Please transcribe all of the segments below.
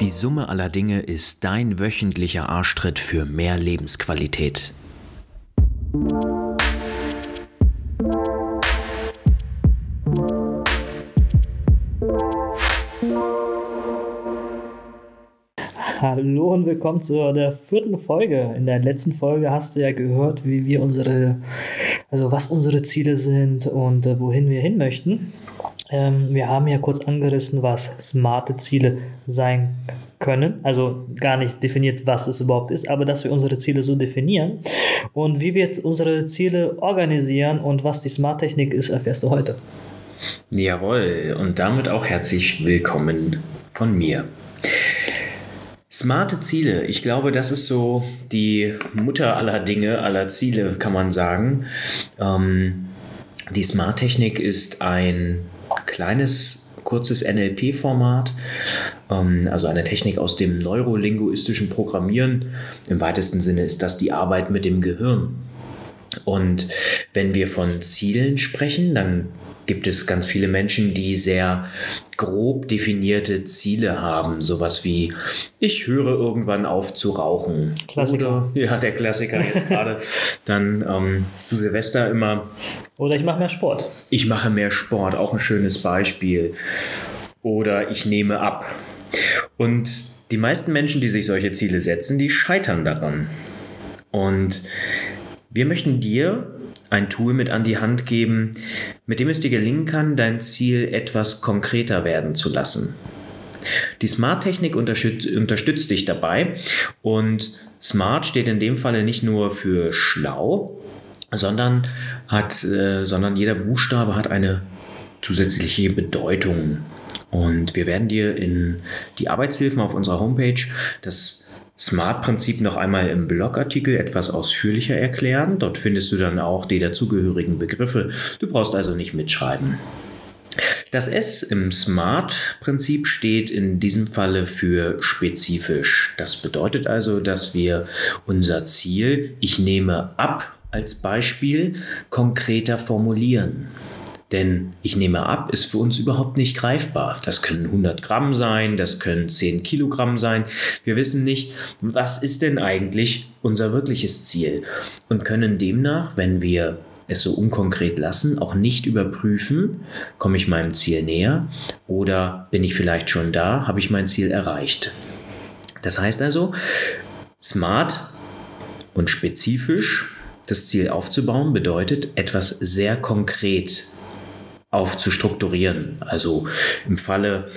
Die Summe aller Dinge ist dein wöchentlicher Arschtritt für mehr Lebensqualität. Willkommen zu der vierten Folge. In der letzten Folge hast du ja gehört, wie wir unsere, also was unsere Ziele sind und äh, wohin wir hin möchten. Ähm, wir haben ja kurz angerissen, was smarte Ziele sein können. Also gar nicht definiert, was es überhaupt ist, aber dass wir unsere Ziele so definieren. Und wie wir jetzt unsere Ziele organisieren und was die Smart-Technik ist, erfährst du heute. Jawohl, und damit auch herzlich willkommen von mir. Smarte Ziele, ich glaube, das ist so die Mutter aller Dinge, aller Ziele, kann man sagen. Ähm, die Smart-Technik ist ein kleines, kurzes NLP-Format, ähm, also eine Technik aus dem neurolinguistischen Programmieren. Im weitesten Sinne ist das die Arbeit mit dem Gehirn. Und wenn wir von Zielen sprechen, dann gibt es ganz viele Menschen, die sehr grob definierte Ziele haben. Sowas wie, ich höre irgendwann auf zu rauchen. Klassiker. Oder, ja, der Klassiker jetzt gerade. Dann ähm, zu Silvester immer. Oder ich mache mehr Sport. Ich mache mehr Sport, auch ein schönes Beispiel. Oder ich nehme ab. Und die meisten Menschen, die sich solche Ziele setzen, die scheitern daran. Und wir möchten dir ein Tool mit an die Hand geben, mit dem es dir gelingen kann, dein Ziel etwas konkreter werden zu lassen. Die Smart-Technik unterstützt, unterstützt dich dabei und Smart steht in dem Falle nicht nur für schlau, sondern, hat, äh, sondern jeder Buchstabe hat eine zusätzliche Bedeutung. Und wir werden dir in die Arbeitshilfen auf unserer Homepage das Smart-Prinzip noch einmal im Blogartikel etwas ausführlicher erklären. Dort findest du dann auch die dazugehörigen Begriffe. Du brauchst also nicht mitschreiben. Das S im Smart-Prinzip steht in diesem Falle für spezifisch. Das bedeutet also, dass wir unser Ziel, ich nehme ab als Beispiel, konkreter formulieren. Denn ich nehme ab, ist für uns überhaupt nicht greifbar. Das können 100 Gramm sein, das können 10 Kilogramm sein. Wir wissen nicht, was ist denn eigentlich unser wirkliches Ziel und können demnach, wenn wir es so unkonkret lassen, auch nicht überprüfen, komme ich meinem Ziel näher oder bin ich vielleicht schon da, habe ich mein Ziel erreicht. Das heißt also, smart und spezifisch das Ziel aufzubauen bedeutet etwas sehr konkret aufzustrukturieren. Also im Falle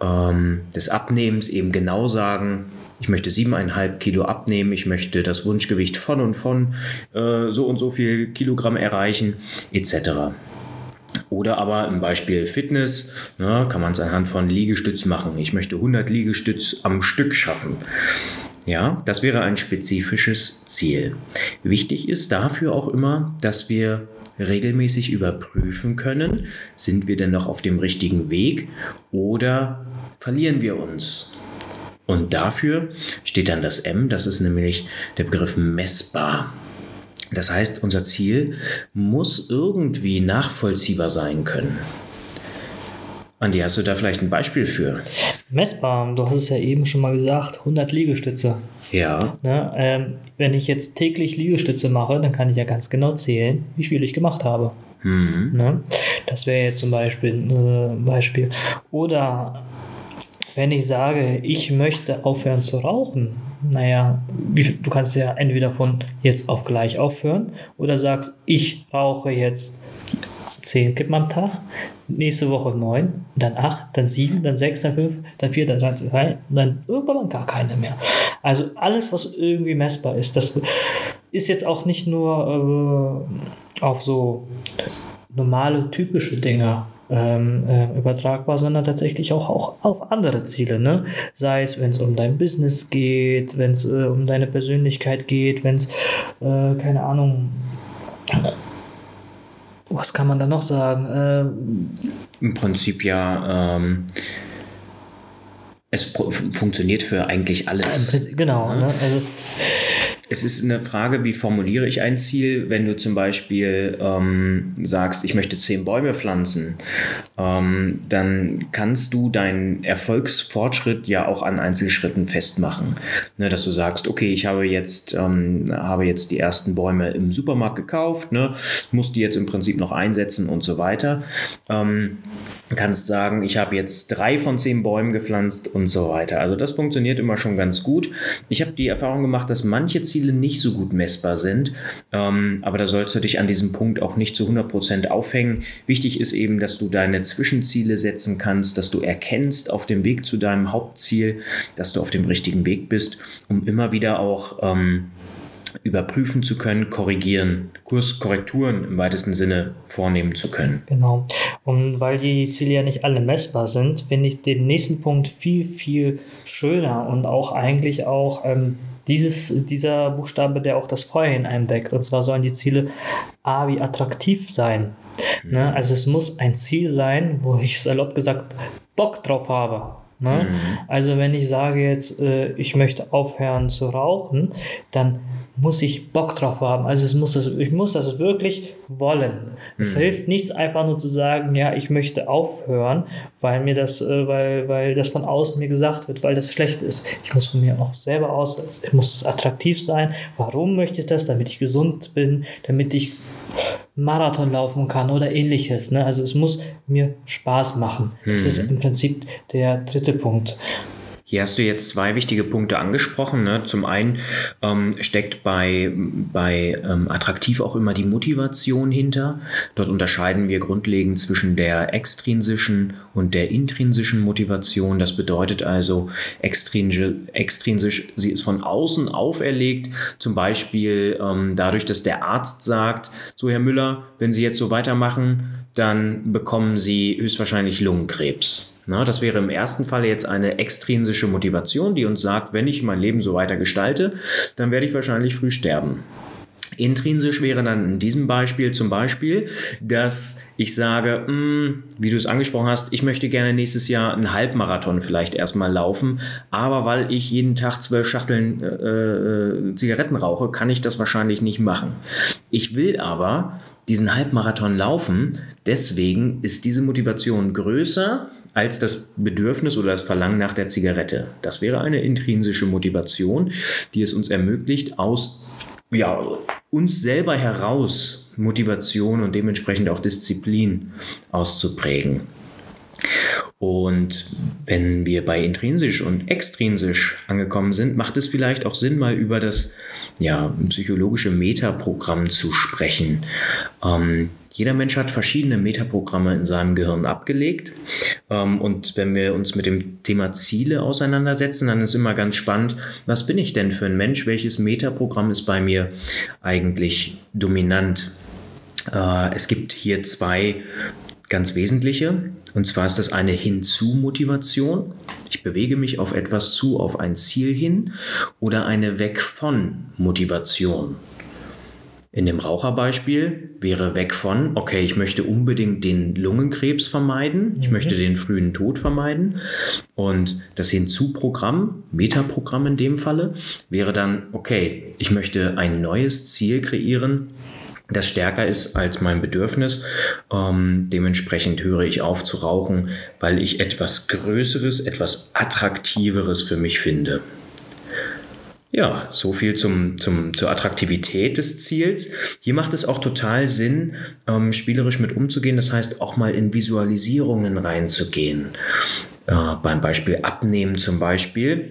ähm, des Abnehmens eben genau sagen, ich möchte siebeneinhalb Kilo abnehmen, ich möchte das Wunschgewicht von und von äh, so und so viel Kilogramm erreichen, etc. Oder aber im Beispiel Fitness ne, kann man es anhand von Liegestütz machen. Ich möchte 100 Liegestütz am Stück schaffen. Ja, das wäre ein spezifisches Ziel. Wichtig ist dafür auch immer, dass wir regelmäßig überprüfen können, sind wir denn noch auf dem richtigen Weg oder verlieren wir uns? Und dafür steht dann das M, das ist nämlich der Begriff messbar. Das heißt, unser Ziel muss irgendwie nachvollziehbar sein können. Andi, hast du da vielleicht ein Beispiel für? Messbar, du hast es ja eben schon mal gesagt, 100 Liegestütze. Ja. Ne, ähm, wenn ich jetzt täglich Liegestütze mache, dann kann ich ja ganz genau zählen, wie viel ich gemacht habe. Mhm. Ne? Das wäre jetzt zum Beispiel ein äh, Beispiel. Oder wenn ich sage, ich möchte aufhören zu rauchen, naja, wie, du kannst ja entweder von jetzt auf gleich aufhören oder sagst, ich rauche jetzt 10 Kippen am Tag, nächste Woche 9, dann 8, dann 7, dann 6, dann 5, dann 4, dann 3, dann, dann irgendwann gar keine mehr. Also alles, was irgendwie messbar ist, das ist jetzt auch nicht nur äh, auf so normale, typische Dinge ähm, äh, übertragbar, sondern tatsächlich auch, auch auf andere Ziele. Ne? Sei es, wenn es um dein Business geht, wenn es äh, um deine Persönlichkeit geht, wenn es, äh, keine Ahnung, was kann man da noch sagen? Ähm, Im Prinzip ja, ähm, es funktioniert für eigentlich alles. Genau, ne? also es ist eine Frage, wie formuliere ich ein Ziel, wenn du zum Beispiel ähm, sagst, ich möchte zehn Bäume pflanzen, ähm, dann kannst du deinen Erfolgsfortschritt ja auch an Einzelschritten festmachen. Ne, dass du sagst, okay, ich habe jetzt, ähm, habe jetzt die ersten Bäume im Supermarkt gekauft, ne, muss die jetzt im Prinzip noch einsetzen und so weiter. Ähm, kannst sagen, ich habe jetzt drei von zehn Bäumen gepflanzt und so weiter. Also das funktioniert immer schon ganz gut. Ich habe die Erfahrung gemacht, dass manche Ziele nicht so gut messbar sind, ähm, aber da sollst du dich an diesem Punkt auch nicht zu 100 Prozent aufhängen. Wichtig ist eben, dass du deine Zwischenziele setzen kannst, dass du erkennst auf dem Weg zu deinem Hauptziel, dass du auf dem richtigen Weg bist, um immer wieder auch ähm, überprüfen zu können, korrigieren, Kurskorrekturen im weitesten Sinne vornehmen zu können. Genau. Und weil die Ziele ja nicht alle messbar sind, finde ich den nächsten Punkt viel, viel schöner und auch eigentlich auch ähm, dieses, dieser Buchstabe, der auch das Feuer in einem weckt. Und zwar sollen die Ziele A wie attraktiv sein. Mhm. Ne? Also es muss ein Ziel sein, wo ich salopp gesagt Bock drauf habe. Ne? Mhm. Also wenn ich sage jetzt, äh, ich möchte aufhören zu rauchen, dann muss ich Bock drauf haben. Also es muss das, ich muss das wirklich wollen. Es mhm. hilft nichts einfach nur zu sagen, ja, ich möchte aufhören, weil mir das, äh, weil, weil das von außen mir gesagt wird, weil das schlecht ist. Ich muss von mir auch selber aus, es muss attraktiv sein. Warum möchte ich das? Damit ich gesund bin, damit ich Marathon laufen kann oder ähnliches. Ne? Also es muss mir Spaß machen. Das mhm. ist im Prinzip der dritte Punkt. Hier hast du jetzt zwei wichtige Punkte angesprochen. Ne? Zum einen ähm, steckt bei, bei ähm, attraktiv auch immer die Motivation hinter. Dort unterscheiden wir grundlegend zwischen der extrinsischen und der intrinsischen Motivation. Das bedeutet also extrinsisch, sie ist von außen auferlegt. Zum Beispiel ähm, dadurch, dass der Arzt sagt, so Herr Müller, wenn Sie jetzt so weitermachen, dann bekommen Sie höchstwahrscheinlich Lungenkrebs. Na, das wäre im ersten Fall jetzt eine extrinsische Motivation, die uns sagt, wenn ich mein Leben so weiter gestalte, dann werde ich wahrscheinlich früh sterben. Intrinsisch wäre dann in diesem Beispiel zum Beispiel, dass ich sage, mh, hm, wie du es angesprochen hast, ich möchte gerne nächstes Jahr einen Halbmarathon vielleicht erstmal laufen, aber weil ich jeden Tag zwölf Schachteln äh, äh, Zigaretten rauche, kann ich das wahrscheinlich nicht machen. Ich will aber diesen Halbmarathon laufen. Deswegen ist diese Motivation größer als das Bedürfnis oder das Verlangen nach der Zigarette. Das wäre eine intrinsische Motivation, die es uns ermöglicht, aus ja, uns selber heraus Motivation und dementsprechend auch Disziplin auszuprägen. Und wenn wir bei intrinsisch und extrinsisch angekommen sind, macht es vielleicht auch Sinn, mal über das ja, psychologische Metaprogramm zu sprechen. Ähm, jeder Mensch hat verschiedene Metaprogramme in seinem Gehirn abgelegt. Ähm, und wenn wir uns mit dem Thema Ziele auseinandersetzen, dann ist immer ganz spannend, was bin ich denn für ein Mensch? Welches Metaprogramm ist bei mir eigentlich dominant? Äh, es gibt hier zwei ganz wesentliche. Und zwar ist das eine Hinzu-Motivation. Ich bewege mich auf etwas zu, auf ein Ziel hin. Oder eine Weg von Motivation. In dem Raucherbeispiel wäre weg von, okay, ich möchte unbedingt den Lungenkrebs vermeiden, ich mhm. möchte den frühen Tod vermeiden. Und das Hinzu-Programm, Metaprogramm in dem Falle, wäre dann, okay, ich möchte ein neues Ziel kreieren, das stärker ist als mein Bedürfnis. Ähm, dementsprechend höre ich auf zu rauchen, weil ich etwas Größeres, etwas Attraktiveres für mich finde. Ja, so viel zum, zum, zur Attraktivität des Ziels. Hier macht es auch total Sinn, ähm, spielerisch mit umzugehen. Das heißt, auch mal in Visualisierungen reinzugehen. Äh, beim Beispiel Abnehmen zum Beispiel.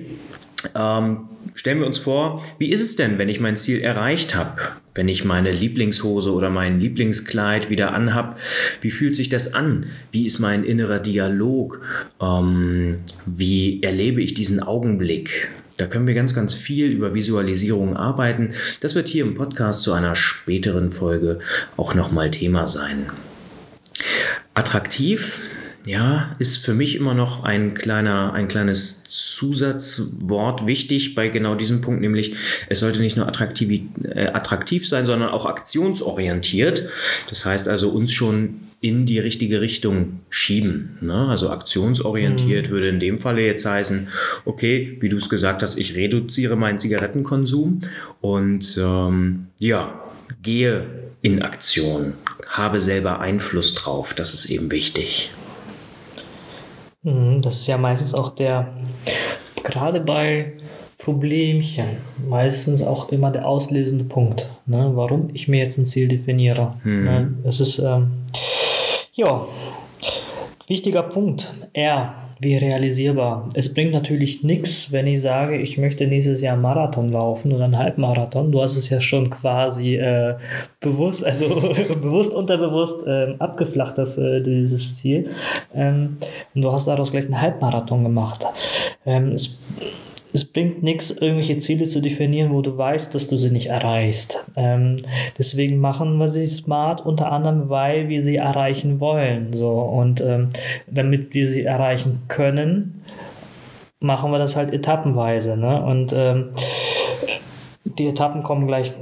Ähm, stellen wir uns vor, wie ist es denn, wenn ich mein Ziel erreicht habe? Wenn ich meine Lieblingshose oder mein Lieblingskleid wieder anhab, wie fühlt sich das an? Wie ist mein innerer Dialog? Ähm, wie erlebe ich diesen Augenblick? Da können wir ganz, ganz viel über Visualisierung arbeiten. Das wird hier im Podcast zu einer späteren Folge auch nochmal Thema sein. Attraktiv ja, ist für mich immer noch ein kleiner, ein kleines Zusatzwort wichtig bei genau diesem Punkt, nämlich es sollte nicht nur attraktiv, äh, attraktiv sein, sondern auch aktionsorientiert. Das heißt also uns schon in die richtige Richtung schieben. Ne? Also aktionsorientiert mhm. würde in dem Falle jetzt heißen, okay, wie du es gesagt hast, ich reduziere meinen Zigarettenkonsum und ähm, ja, gehe in Aktion, habe selber Einfluss drauf. Das ist eben wichtig. Mhm, das ist ja meistens auch der, gerade bei Problemchen, meistens auch immer der auslösende Punkt, ne, warum ich mir jetzt ein Ziel definiere. Mhm. Ne, das ist, ähm, ja, wichtiger Punkt. R, wie realisierbar. Es bringt natürlich nichts, wenn ich sage, ich möchte nächstes Jahr Marathon laufen oder einen Halbmarathon. Du hast es ja schon quasi äh, bewusst, also bewusst, unterbewusst äh, abgeflacht, das, äh, dieses Ziel. Ähm, und du hast daraus gleich einen Halbmarathon gemacht. Ähm, es, es bringt nichts, irgendwelche Ziele zu definieren, wo du weißt, dass du sie nicht erreichst. Ähm, deswegen machen wir sie smart, unter anderem, weil wir sie erreichen wollen. So. Und ähm, damit wir sie erreichen können, machen wir das halt etappenweise. Ne? Und ähm, die Etappen kommen gleich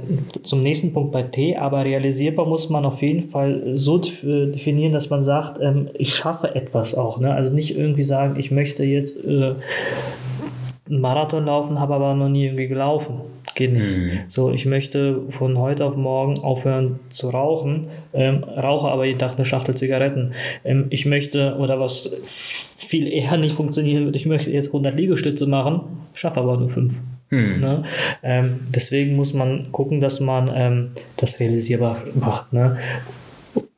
zum nächsten Punkt bei T, aber realisierbar muss man auf jeden Fall so definieren, dass man sagt, ähm, ich schaffe etwas auch. Ne? Also nicht irgendwie sagen, ich möchte jetzt äh, einen Marathon laufen, habe aber noch nie irgendwie gelaufen. Geht nicht. Mhm. So, ich möchte von heute auf morgen aufhören zu rauchen, ähm, rauche aber jeden Tag eine Schachtel Zigaretten. Ähm, ich möchte, oder was viel eher nicht funktionieren wird, ich möchte jetzt 100 Liegestütze machen, schaffe aber nur 5. Mhm. Ne? Ähm, deswegen muss man gucken, dass man ähm, das realisierbar macht. Ne?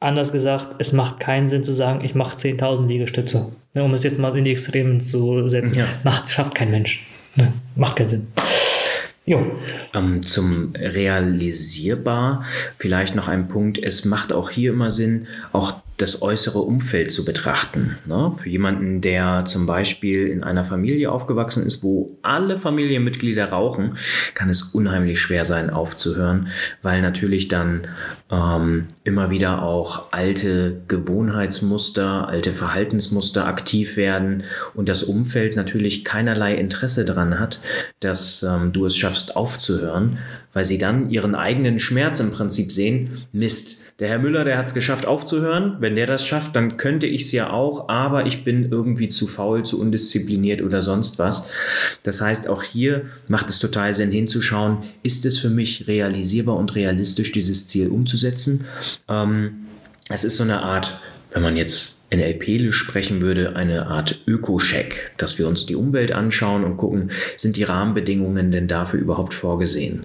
Anders gesagt, es macht keinen Sinn zu sagen, ich mache 10.000 Liegestütze. Ne, um es jetzt mal in die Extremen zu setzen. Ja. Macht, schafft kein Mensch. Ne, macht keinen Sinn. Jo. Ähm, zum realisierbar vielleicht noch ein Punkt. Es macht auch hier immer Sinn, auch das äußere Umfeld zu betrachten. Ne? Für jemanden, der zum Beispiel in einer Familie aufgewachsen ist, wo alle Familienmitglieder rauchen, kann es unheimlich schwer sein, aufzuhören, weil natürlich dann ähm, immer wieder auch alte Gewohnheitsmuster, alte Verhaltensmuster aktiv werden und das Umfeld natürlich keinerlei Interesse daran hat, dass ähm, du es schaffst aufzuhören, weil sie dann ihren eigenen Schmerz im Prinzip sehen. Mist, der Herr Müller, der hat es geschafft aufzuhören. Wenn der das schafft, dann könnte ich es ja auch, aber ich bin irgendwie zu faul, zu undiszipliniert oder sonst was. Das heißt, auch hier macht es total Sinn hinzuschauen, ist es für mich realisierbar und realistisch, dieses Ziel umzusetzen. Ähm, es ist so eine Art, wenn man jetzt NLP sprechen würde, eine Art Öko-Check, dass wir uns die Umwelt anschauen und gucken, sind die Rahmenbedingungen denn dafür überhaupt vorgesehen?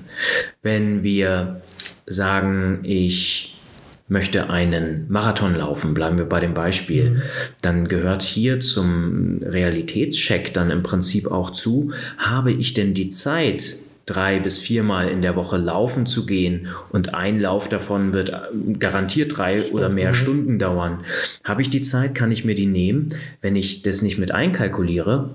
Wenn wir sagen, ich möchte einen Marathon laufen, bleiben wir bei dem Beispiel, mhm. dann gehört hier zum Realitätscheck dann im Prinzip auch zu, habe ich denn die Zeit, drei bis viermal in der Woche laufen zu gehen und ein Lauf davon wird äh, garantiert drei oder mehr mhm. Stunden dauern. Habe ich die Zeit, kann ich mir die nehmen. Wenn ich das nicht mit einkalkuliere,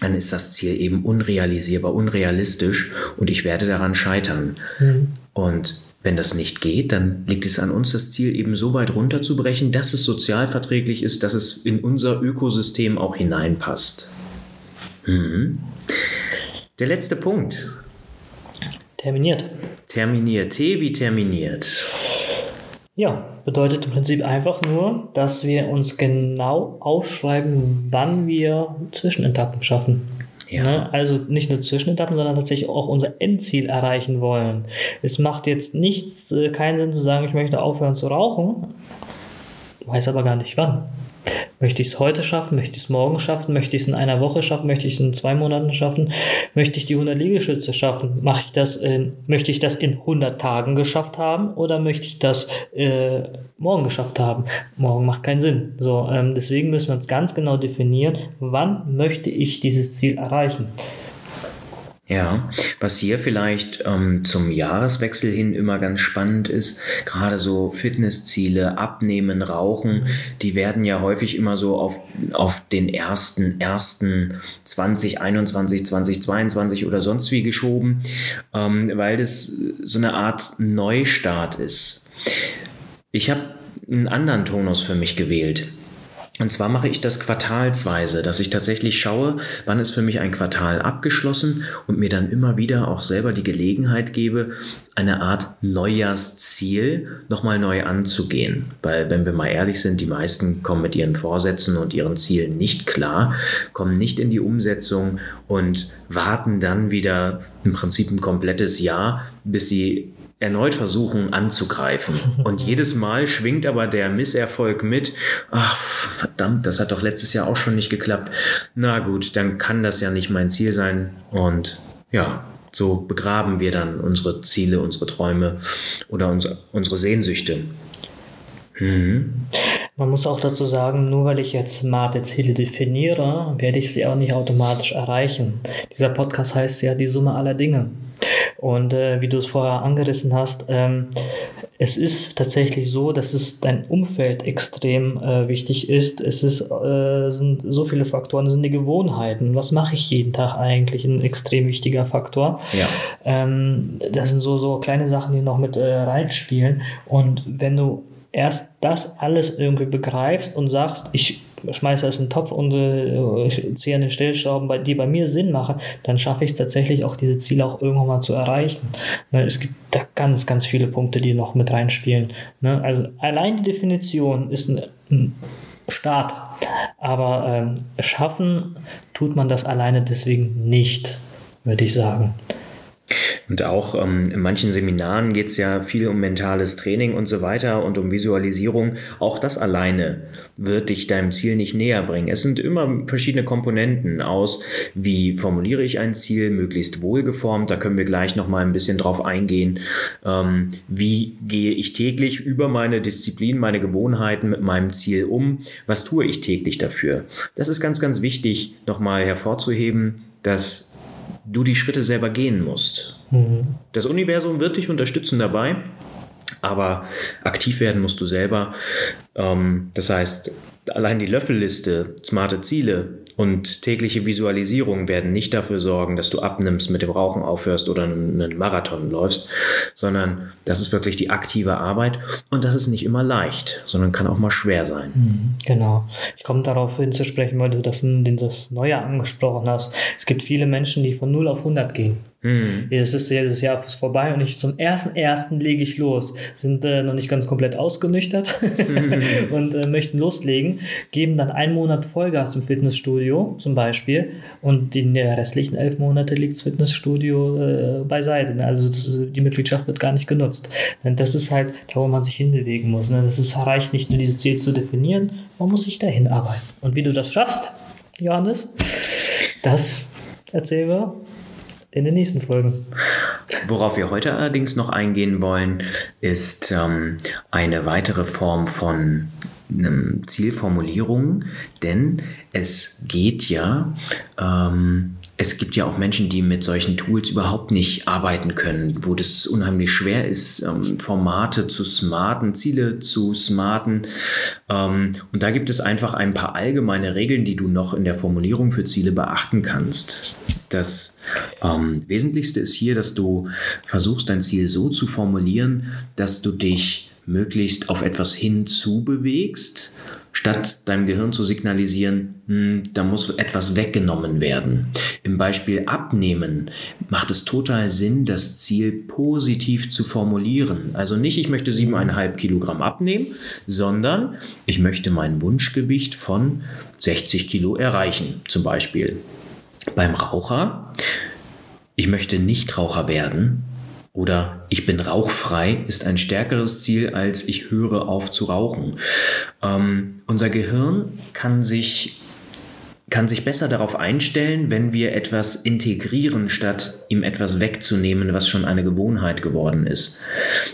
dann ist das Ziel eben unrealisierbar, unrealistisch und ich werde daran scheitern. Mhm. Und wenn das nicht geht, dann liegt es an uns, das Ziel eben so weit runterzubrechen, dass es sozialverträglich ist, dass es in unser Ökosystem auch hineinpasst. Mhm. Der letzte Punkt. Terminiert. Terminiert. T wie terminiert. Ja, bedeutet im Prinzip einfach nur, dass wir uns genau aufschreiben, wann wir Zwischenetappen schaffen. Ja. Ne? Also nicht nur Zwischenetappen, sondern tatsächlich auch unser Endziel erreichen wollen. Es macht jetzt nichts, äh, keinen Sinn zu sagen, ich möchte aufhören zu rauchen, weiß aber gar nicht wann. Möchte ich es heute schaffen? Möchte ich es morgen schaffen? Möchte ich es in einer Woche schaffen? Möchte ich es in zwei Monaten schaffen? Möchte ich die 100 Liegestütze schaffen? Mache ich das in, möchte ich das in 100 Tagen geschafft haben oder möchte ich das äh, morgen geschafft haben? Morgen macht keinen Sinn. So, ähm, deswegen müssen wir uns ganz genau definieren, wann möchte ich dieses Ziel erreichen. Ja, was hier vielleicht ähm, zum Jahreswechsel hin immer ganz spannend ist, gerade so Fitnessziele, Abnehmen, Rauchen, die werden ja häufig immer so auf, auf den ersten, ersten 2021, 2022 oder sonst wie geschoben, ähm, weil das so eine Art Neustart ist. Ich habe einen anderen Tonus für mich gewählt. Und zwar mache ich das quartalsweise, dass ich tatsächlich schaue, wann ist für mich ein Quartal abgeschlossen und mir dann immer wieder auch selber die Gelegenheit gebe, eine Art Neujahrsziel nochmal neu anzugehen. Weil, wenn wir mal ehrlich sind, die meisten kommen mit ihren Vorsätzen und ihren Zielen nicht klar, kommen nicht in die Umsetzung und warten dann wieder im Prinzip ein komplettes Jahr, bis sie erneut versuchen anzugreifen. Und jedes Mal schwingt aber der Misserfolg mit, ach verdammt, das hat doch letztes Jahr auch schon nicht geklappt. Na gut, dann kann das ja nicht mein Ziel sein. Und ja, so begraben wir dann unsere Ziele, unsere Träume oder unsere, unsere Sehnsüchte. Mhm. Man muss auch dazu sagen, nur weil ich jetzt smarte Ziele definiere, werde ich sie auch nicht automatisch erreichen. Dieser Podcast heißt ja die Summe aller Dinge. Und äh, wie du es vorher angerissen hast, ähm, es ist tatsächlich so, dass es dein Umfeld extrem äh, wichtig ist. Es ist, äh, sind so viele Faktoren, das sind die Gewohnheiten. Was mache ich jeden Tag eigentlich? Ein extrem wichtiger Faktor. Ja. Ähm, das sind so, so kleine Sachen, die noch mit äh, reinspielen. Und wenn du erst das alles irgendwie begreifst und sagst, ich schmeiße es in Topf und äh, ziehe an den Stellschrauben, die bei mir Sinn machen, dann schaffe ich es tatsächlich auch, diese Ziele auch irgendwann mal zu erreichen. Ne, es gibt da ganz, ganz viele Punkte, die noch mit reinspielen. Ne? Also allein die Definition ist ein, ein Start, aber ähm, schaffen tut man das alleine deswegen nicht, würde ich sagen. Und auch ähm, in manchen Seminaren geht es ja viel um mentales Training und so weiter und um Visualisierung. Auch das alleine wird dich deinem Ziel nicht näher bringen. Es sind immer verschiedene Komponenten aus, wie formuliere ich ein Ziel, möglichst wohlgeformt. Da können wir gleich nochmal ein bisschen drauf eingehen. Ähm, wie gehe ich täglich über meine Disziplin, meine Gewohnheiten mit meinem Ziel um? Was tue ich täglich dafür? Das ist ganz, ganz wichtig, nochmal hervorzuheben, dass du die Schritte selber gehen musst. Mhm. Das Universum wird dich unterstützen dabei, aber aktiv werden musst du selber. Ähm, das heißt, allein die Löffelliste, smarte Ziele und tägliche Visualisierung werden nicht dafür sorgen, dass du abnimmst, mit dem Rauchen aufhörst oder einen Marathon läufst, sondern das ist wirklich die aktive Arbeit und das ist nicht immer leicht, sondern kann auch mal schwer sein. Mhm, genau. Ich komme darauf hinzusprechen, weil du das, das Neue angesprochen hast. Es gibt viele Menschen, die von 0 auf 100 gehen. Mhm. Es ist jedes Jahr vorbei und ich zum ersten ersten lege ich los. Sind äh, noch nicht ganz komplett ausgenüchtert mhm. und äh, möchten loslegen, geben dann einen Monat Vollgas im Fitnessstudio zum Beispiel und die restlichen elf Monate liegt das Fitnessstudio äh, beiseite. Ne? Also ist, die Mitgliedschaft wird gar nicht genutzt. Und das ist halt da, wo man sich hinbewegen muss. Ne? Das ist, reicht nicht nur dieses Ziel zu definieren, man muss sich dahin arbeiten. Und wie du das schaffst, Johannes, das erzählen wir in den nächsten Folgen. Worauf wir heute allerdings noch eingehen wollen, ist ähm, eine weitere Form von ähm, Zielformulierung, denn es geht ja ähm, es gibt ja auch Menschen, die mit solchen Tools überhaupt nicht arbeiten können, wo das unheimlich schwer ist, ähm, Formate zu smarten, Ziele zu smarten. Ähm, und da gibt es einfach ein paar allgemeine Regeln, die du noch in der Formulierung für Ziele beachten kannst. Das ähm, Wesentlichste ist hier, dass du versuchst, dein Ziel so zu formulieren, dass du dich möglichst auf etwas hinzubewegst statt deinem Gehirn zu signalisieren, hm, da muss etwas weggenommen werden. Im Beispiel Abnehmen macht es total Sinn, das Ziel positiv zu formulieren. Also nicht, ich möchte 7,5 Kilogramm abnehmen, sondern ich möchte mein Wunschgewicht von 60 Kilo erreichen, zum Beispiel. Beim Raucher, ich möchte Nichtraucher werden, oder ich bin rauchfrei ist ein stärkeres Ziel als ich höre auf zu rauchen. Ähm, unser Gehirn kann sich kann sich besser darauf einstellen, wenn wir etwas integrieren, statt ihm etwas wegzunehmen, was schon eine Gewohnheit geworden ist.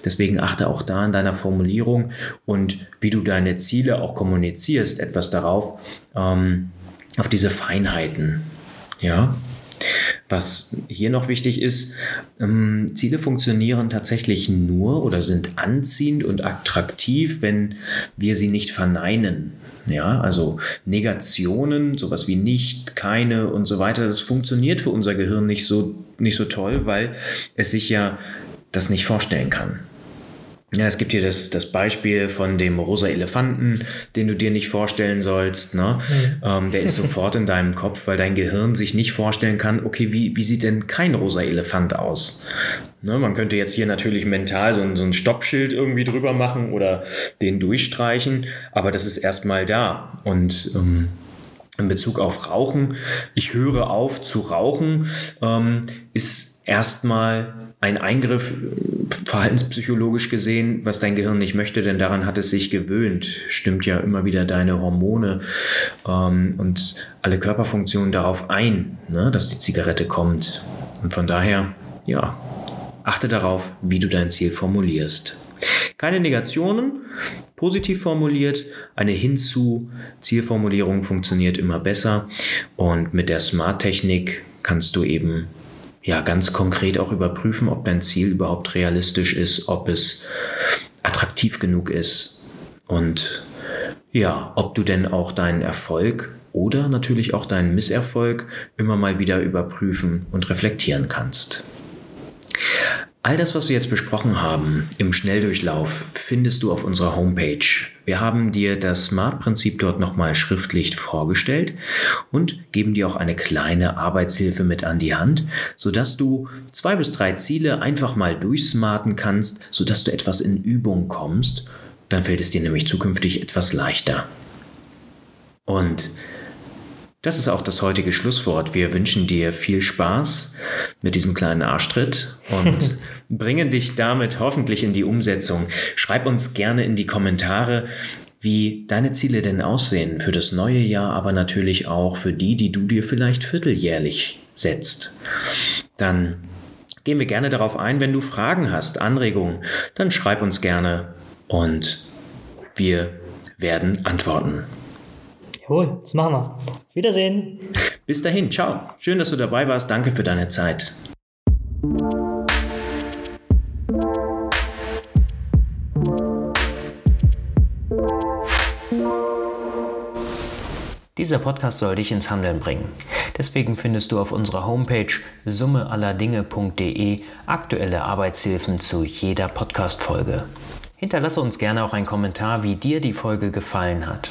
Deswegen achte auch da in deiner Formulierung und wie du deine Ziele auch kommunizierst, etwas darauf, ähm, auf diese Feinheiten. Ja. Was hier noch wichtig ist, ähm, Ziele funktionieren tatsächlich nur oder sind anziehend und attraktiv, wenn wir sie nicht verneinen. Ja, also Negationen, sowas wie nicht, keine und so weiter, das funktioniert für unser Gehirn nicht so, nicht so toll, weil es sich ja das nicht vorstellen kann. Ja, es gibt hier das, das Beispiel von dem rosa Elefanten, den du dir nicht vorstellen sollst. Ne? Mhm. Ähm, der ist sofort in deinem Kopf, weil dein Gehirn sich nicht vorstellen kann, okay, wie, wie sieht denn kein rosa Elefant aus? Ne, man könnte jetzt hier natürlich mental so ein, so ein Stoppschild irgendwie drüber machen oder den durchstreichen, aber das ist erstmal da. Und ähm, in Bezug auf Rauchen, ich höre auf zu rauchen, ähm, ist erstmal ein Eingriff, verhaltenspsychologisch gesehen, was dein Gehirn nicht möchte, denn daran hat es sich gewöhnt. Stimmt ja immer wieder deine Hormone ähm, und alle Körperfunktionen darauf ein, ne, dass die Zigarette kommt. Und von daher, ja, achte darauf, wie du dein Ziel formulierst. Keine Negationen, positiv formuliert, eine Hinzu-Zielformulierung funktioniert immer besser und mit der Smart-Technik kannst du eben ja ganz konkret auch überprüfen, ob dein Ziel überhaupt realistisch ist, ob es attraktiv genug ist und ja, ob du denn auch deinen Erfolg oder natürlich auch deinen Misserfolg immer mal wieder überprüfen und reflektieren kannst. All das, was wir jetzt besprochen haben im Schnelldurchlauf, findest du auf unserer Homepage. Wir haben dir das Smart-Prinzip dort nochmal schriftlich vorgestellt und geben dir auch eine kleine Arbeitshilfe mit an die Hand, sodass du zwei bis drei Ziele einfach mal durchsmarten kannst, sodass du etwas in Übung kommst. Dann fällt es dir nämlich zukünftig etwas leichter. Und das ist auch das heutige Schlusswort. Wir wünschen dir viel Spaß mit diesem kleinen Arschtritt und bringen dich damit hoffentlich in die Umsetzung. Schreib uns gerne in die Kommentare, wie deine Ziele denn aussehen für das neue Jahr, aber natürlich auch für die, die du dir vielleicht vierteljährlich setzt. Dann gehen wir gerne darauf ein. Wenn du Fragen hast, Anregungen, dann schreib uns gerne und wir werden antworten. Jawohl, das machen wir. Wiedersehen. Bis dahin, ciao. Schön, dass du dabei warst. Danke für deine Zeit. Dieser Podcast soll dich ins Handeln bringen. Deswegen findest du auf unserer Homepage summeallerdinge.de aktuelle Arbeitshilfen zu jeder Podcast-Folge. Hinterlasse uns gerne auch einen Kommentar, wie dir die Folge gefallen hat.